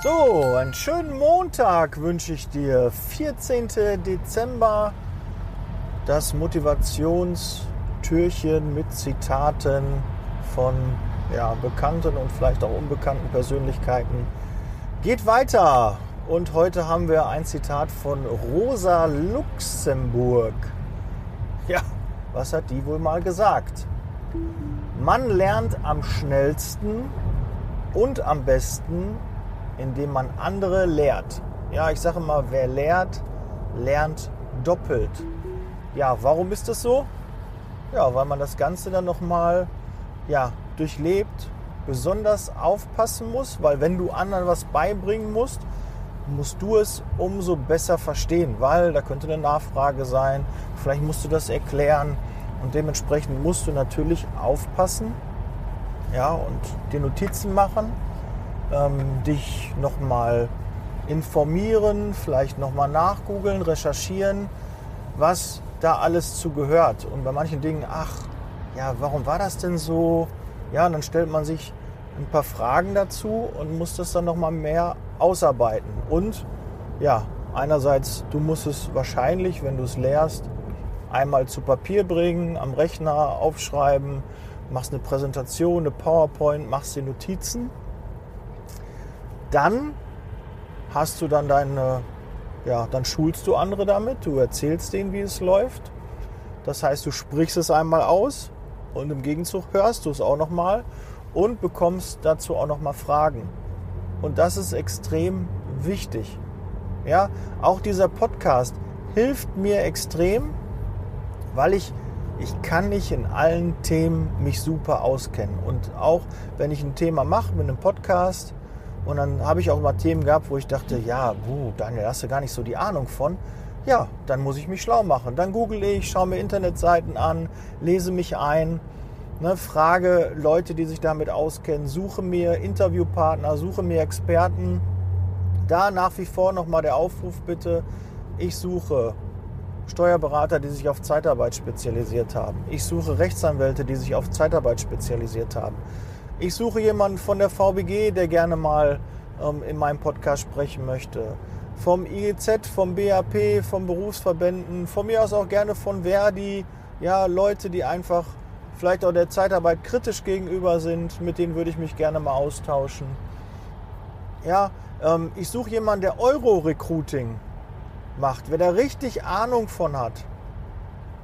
So, einen schönen Montag wünsche ich dir. 14. Dezember. Das Motivationstürchen mit Zitaten von ja, bekannten und vielleicht auch unbekannten Persönlichkeiten geht weiter. Und heute haben wir ein Zitat von Rosa Luxemburg. Ja, was hat die wohl mal gesagt? Man lernt am schnellsten und am besten indem man andere lehrt. Ja, ich sage mal, wer lehrt, lernt doppelt. Ja, warum ist das so? Ja, weil man das Ganze dann nochmal ja, durchlebt, besonders aufpassen muss, weil wenn du anderen was beibringen musst, musst du es umso besser verstehen, weil da könnte eine Nachfrage sein, vielleicht musst du das erklären und dementsprechend musst du natürlich aufpassen ja, und die Notizen machen ähm, dich nochmal informieren, vielleicht nochmal nachgoogeln, recherchieren, was da alles zu gehört. Und bei manchen Dingen, ach, ja, warum war das denn so? Ja, dann stellt man sich ein paar Fragen dazu und muss das dann nochmal mehr ausarbeiten. Und ja, einerseits, du musst es wahrscheinlich, wenn du es lehrst, einmal zu Papier bringen, am Rechner aufschreiben, machst eine Präsentation, eine PowerPoint, machst die Notizen dann hast du dann deine, ja, dann schulst du andere damit, du erzählst denen, wie es läuft. Das heißt, du sprichst es einmal aus und im Gegenzug hörst du es auch nochmal und bekommst dazu auch nochmal Fragen. Und das ist extrem wichtig. Ja, auch dieser Podcast hilft mir extrem, weil ich ich kann nicht in allen Themen mich super auskennen. Und auch wenn ich ein Thema mache mit einem Podcast, und dann habe ich auch mal Themen gehabt, wo ich dachte, ja, buh, Daniel, hast du gar nicht so die Ahnung von. Ja, dann muss ich mich schlau machen. Dann google ich, schaue mir Internetseiten an, lese mich ein, ne, frage Leute, die sich damit auskennen, suche mir Interviewpartner, suche mir Experten. Da nach wie vor nochmal der Aufruf bitte, ich suche Steuerberater, die sich auf Zeitarbeit spezialisiert haben. Ich suche Rechtsanwälte, die sich auf Zeitarbeit spezialisiert haben. Ich suche jemanden von der VBG, der gerne mal ähm, in meinem Podcast sprechen möchte. Vom IEZ, vom BAP, vom Berufsverbänden, von mir aus auch gerne von Verdi. Ja, Leute, die einfach vielleicht auch der Zeitarbeit kritisch gegenüber sind, mit denen würde ich mich gerne mal austauschen. Ja, ähm, ich suche jemanden, der Euro-Recruiting macht, wer da richtig Ahnung von hat.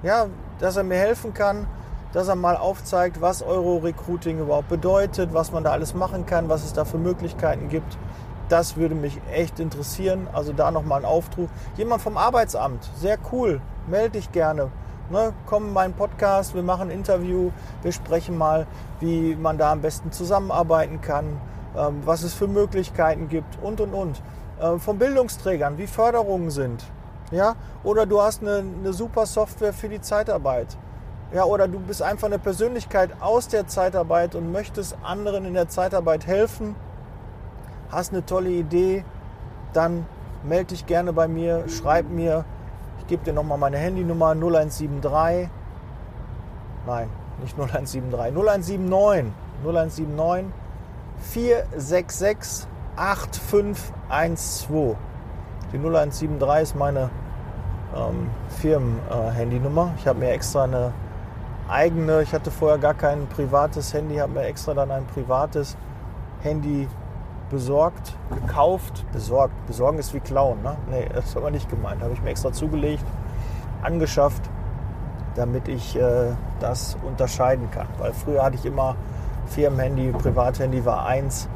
Ja, dass er mir helfen kann, dass er mal aufzeigt, was Euro-Recruiting überhaupt bedeutet, was man da alles machen kann, was es da für Möglichkeiten gibt. Das würde mich echt interessieren. Also da nochmal ein Aufruf. Jemand vom Arbeitsamt, sehr cool, melde dich gerne. Ne, komm in meinen Podcast, wir machen ein Interview, wir sprechen mal, wie man da am besten zusammenarbeiten kann, ähm, was es für Möglichkeiten gibt und und und. Äh, von Bildungsträgern, wie Förderungen sind. Ja? Oder du hast eine, eine super Software für die Zeitarbeit. Ja, oder du bist einfach eine Persönlichkeit aus der Zeitarbeit und möchtest anderen in der Zeitarbeit helfen, hast eine tolle Idee, dann melde dich gerne bei mir, schreib mir. Ich gebe dir nochmal meine Handynummer 0173. Nein, nicht 0173, 0179. 0179 466 8512. Die 0173 ist meine ähm, Firmen-Handynummer. Äh, ich habe mir extra eine eigene, ich hatte vorher gar kein privates Handy, habe mir extra dann ein privates Handy besorgt, gekauft, besorgt. Besorgen ist wie klauen, ne? Nee, das ist aber nicht gemeint. Habe ich mir extra zugelegt, angeschafft, damit ich äh, das unterscheiden kann. Weil früher hatte ich immer Firmenhandy, Privathandy war eins,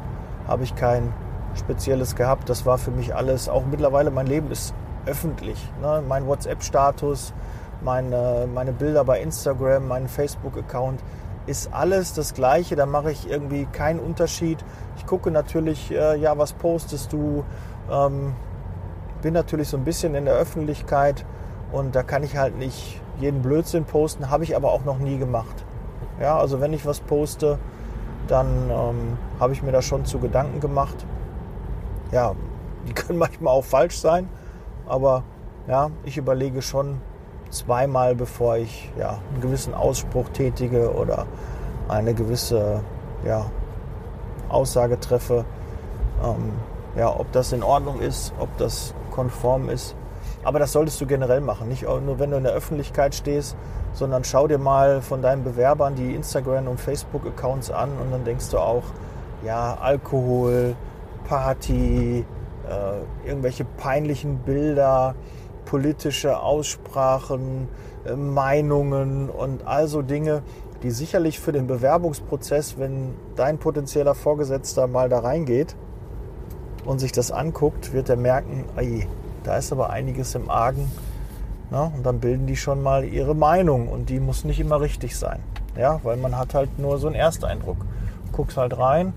habe ich kein spezielles gehabt. Das war für mich alles, auch mittlerweile mein Leben ist öffentlich. Ne? Mein WhatsApp-Status, meine, meine Bilder bei Instagram, mein Facebook-Account, ist alles das Gleiche. Da mache ich irgendwie keinen Unterschied. Ich gucke natürlich, äh, ja, was postest du? Ähm, bin natürlich so ein bisschen in der Öffentlichkeit und da kann ich halt nicht jeden Blödsinn posten, habe ich aber auch noch nie gemacht. Ja, also wenn ich was poste, dann ähm, habe ich mir da schon zu Gedanken gemacht. Ja, die können manchmal auch falsch sein, aber ja, ich überlege schon, zweimal, bevor ich ja, einen gewissen Ausspruch tätige oder eine gewisse ja, Aussage treffe. Ähm, Ja, ob das in Ordnung ist, ob das konform ist. Aber das solltest du generell machen. Nicht nur, wenn du in der Öffentlichkeit stehst, sondern schau dir mal von deinen Bewerbern die Instagram- und Facebook-Accounts an und dann denkst du auch, ja, Alkohol, Party, äh, irgendwelche peinlichen Bilder, politische Aussprachen, äh, Meinungen und also Dinge, die sicherlich für den Bewerbungsprozess, wenn dein potenzieller Vorgesetzter mal da reingeht und sich das anguckt, wird er merken, ey, da ist aber einiges im Argen. Na, und dann bilden die schon mal ihre Meinung und die muss nicht immer richtig sein. Ja, weil man hat halt nur so einen Ersteindruck. Guckst halt rein,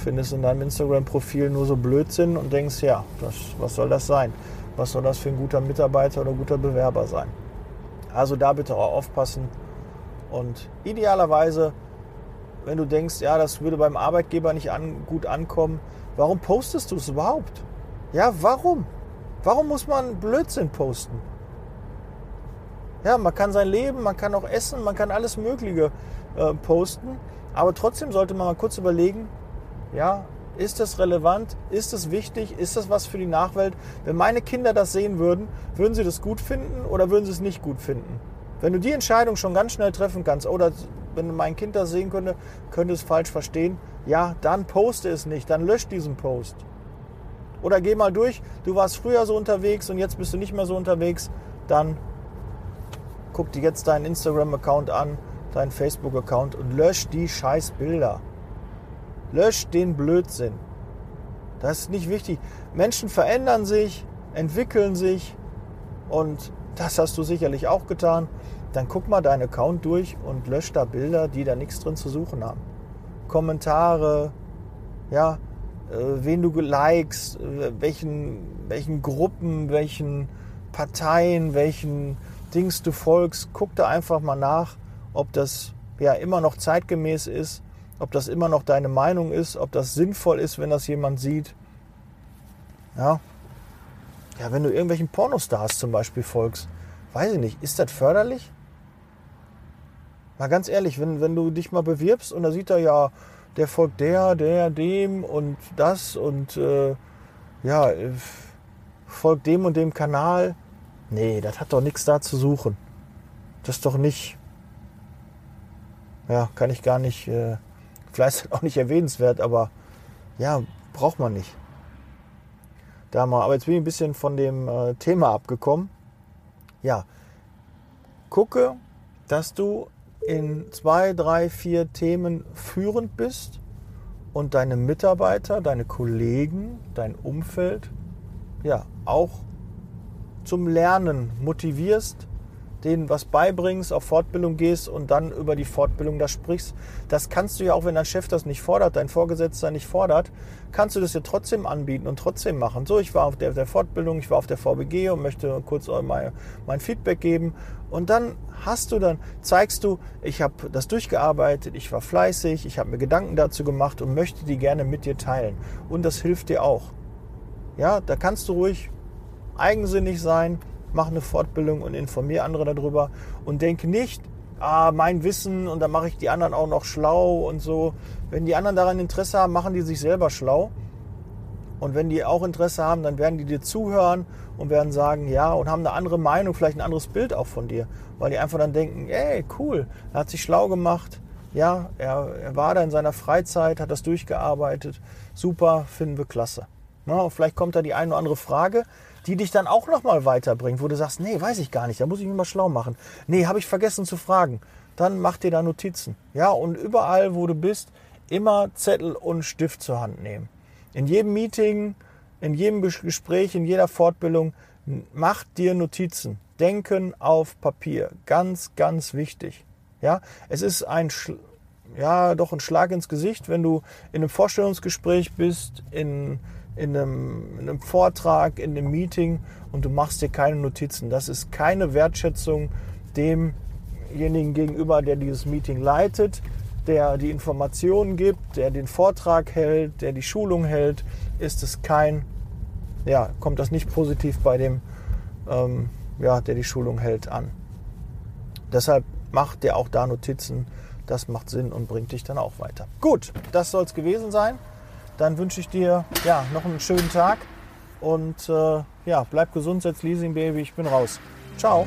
findest in deinem Instagram-Profil nur so Blödsinn und denkst, ja, das, was soll das sein? Was soll das für ein guter Mitarbeiter oder guter Bewerber sein? Also da bitte auch aufpassen. Und idealerweise, wenn du denkst, ja, das würde beim Arbeitgeber nicht an, gut ankommen, warum postest du es überhaupt? Ja, warum? Warum muss man Blödsinn posten? Ja, man kann sein Leben, man kann auch essen, man kann alles Mögliche äh, posten, aber trotzdem sollte man mal kurz überlegen, ja, ist das relevant? Ist das wichtig? Ist das was für die Nachwelt? Wenn meine Kinder das sehen würden, würden sie das gut finden oder würden sie es nicht gut finden? Wenn du die Entscheidung schon ganz schnell treffen kannst, oder wenn mein Kind das sehen könnte, könnte es falsch verstehen, ja, dann poste es nicht, dann lösch diesen Post. Oder geh mal durch, du warst früher so unterwegs und jetzt bist du nicht mehr so unterwegs, dann guck dir jetzt deinen Instagram-Account an, deinen Facebook-Account und lösch die scheiß Bilder. Lösch den Blödsinn. Das ist nicht wichtig. Menschen verändern sich, entwickeln sich und das hast du sicherlich auch getan. Dann guck mal deinen Account durch und lösch da Bilder, die da nichts drin zu suchen haben. Kommentare, ja, äh, wen du likest, äh, welchen, welchen Gruppen, welchen Parteien, welchen Dings du folgst. Guck da einfach mal nach, ob das ja immer noch zeitgemäß ist ob das immer noch deine Meinung ist, ob das sinnvoll ist, wenn das jemand sieht. Ja, ja wenn du irgendwelchen Pornostars zum Beispiel folgst, weiß ich nicht, ist das förderlich? Mal ganz ehrlich, wenn, wenn du dich mal bewirbst und da sieht er ja, der folgt der, der, dem und das und äh, ja, folgt dem und dem Kanal. Nee, das hat doch nichts da zu suchen. Das ist doch nicht, ja, kann ich gar nicht äh, Vielleicht auch nicht erwähnenswert, aber ja, braucht man nicht. Da mal, aber jetzt bin ich ein bisschen von dem äh, Thema abgekommen. Ja, gucke, dass du in zwei, drei, vier Themen führend bist und deine Mitarbeiter, deine Kollegen, dein Umfeld ja auch zum Lernen motivierst, denen was beibringst, auf Fortbildung gehst und dann über die Fortbildung da sprichst. Das kannst du ja auch, wenn dein Chef das nicht fordert, dein Vorgesetzter nicht fordert, kannst du das ja trotzdem anbieten und trotzdem machen. So, ich war auf der, der Fortbildung, ich war auf der VBG und möchte kurz mein, mein Feedback geben. Und dann hast du dann, zeigst du, ich habe das durchgearbeitet, ich war fleißig, ich habe mir Gedanken dazu gemacht und möchte die gerne mit dir teilen. Und das hilft dir auch. Ja, da kannst du ruhig eigensinnig sein mach eine Fortbildung und informiere andere darüber und denke nicht, ah, mein Wissen und dann mache ich die anderen auch noch schlau und so. Wenn die anderen daran Interesse haben, machen die sich selber schlau. Und wenn die auch Interesse haben, dann werden die dir zuhören und werden sagen, ja, und haben eine andere Meinung, vielleicht ein anderes Bild auch von dir. Weil die einfach dann denken, ey, cool, er hat sich schlau gemacht. Ja, er, er war da in seiner Freizeit, hat das durchgearbeitet. Super, finden wir klasse. Na, vielleicht kommt da die eine oder andere Frage, die dich dann auch nochmal weiterbringt, wo du sagst, nee, weiß ich gar nicht, da muss ich mich mal schlau machen. Nee, habe ich vergessen zu fragen. Dann mach dir da Notizen. Ja, und überall, wo du bist, immer Zettel und Stift zur Hand nehmen. In jedem Meeting, in jedem Gespräch, in jeder Fortbildung, mach dir Notizen. Denken auf Papier. Ganz, ganz wichtig. Ja, es ist ein, ja, doch ein Schlag ins Gesicht, wenn du in einem Vorstellungsgespräch bist, in in einem, in einem Vortrag, in einem Meeting und du machst dir keine Notizen. Das ist keine Wertschätzung demjenigen gegenüber, der dieses Meeting leitet, der die Informationen gibt, der den Vortrag hält, der die Schulung hält. Ist es kein, ja, kommt das nicht positiv bei dem, ähm, ja, der die Schulung hält an. Deshalb macht der auch da Notizen. Das macht Sinn und bringt dich dann auch weiter. Gut, das soll es gewesen sein. Dann wünsche ich dir ja, noch einen schönen Tag und äh, ja, bleib gesund, setz Leasing Baby, ich bin raus. Ciao.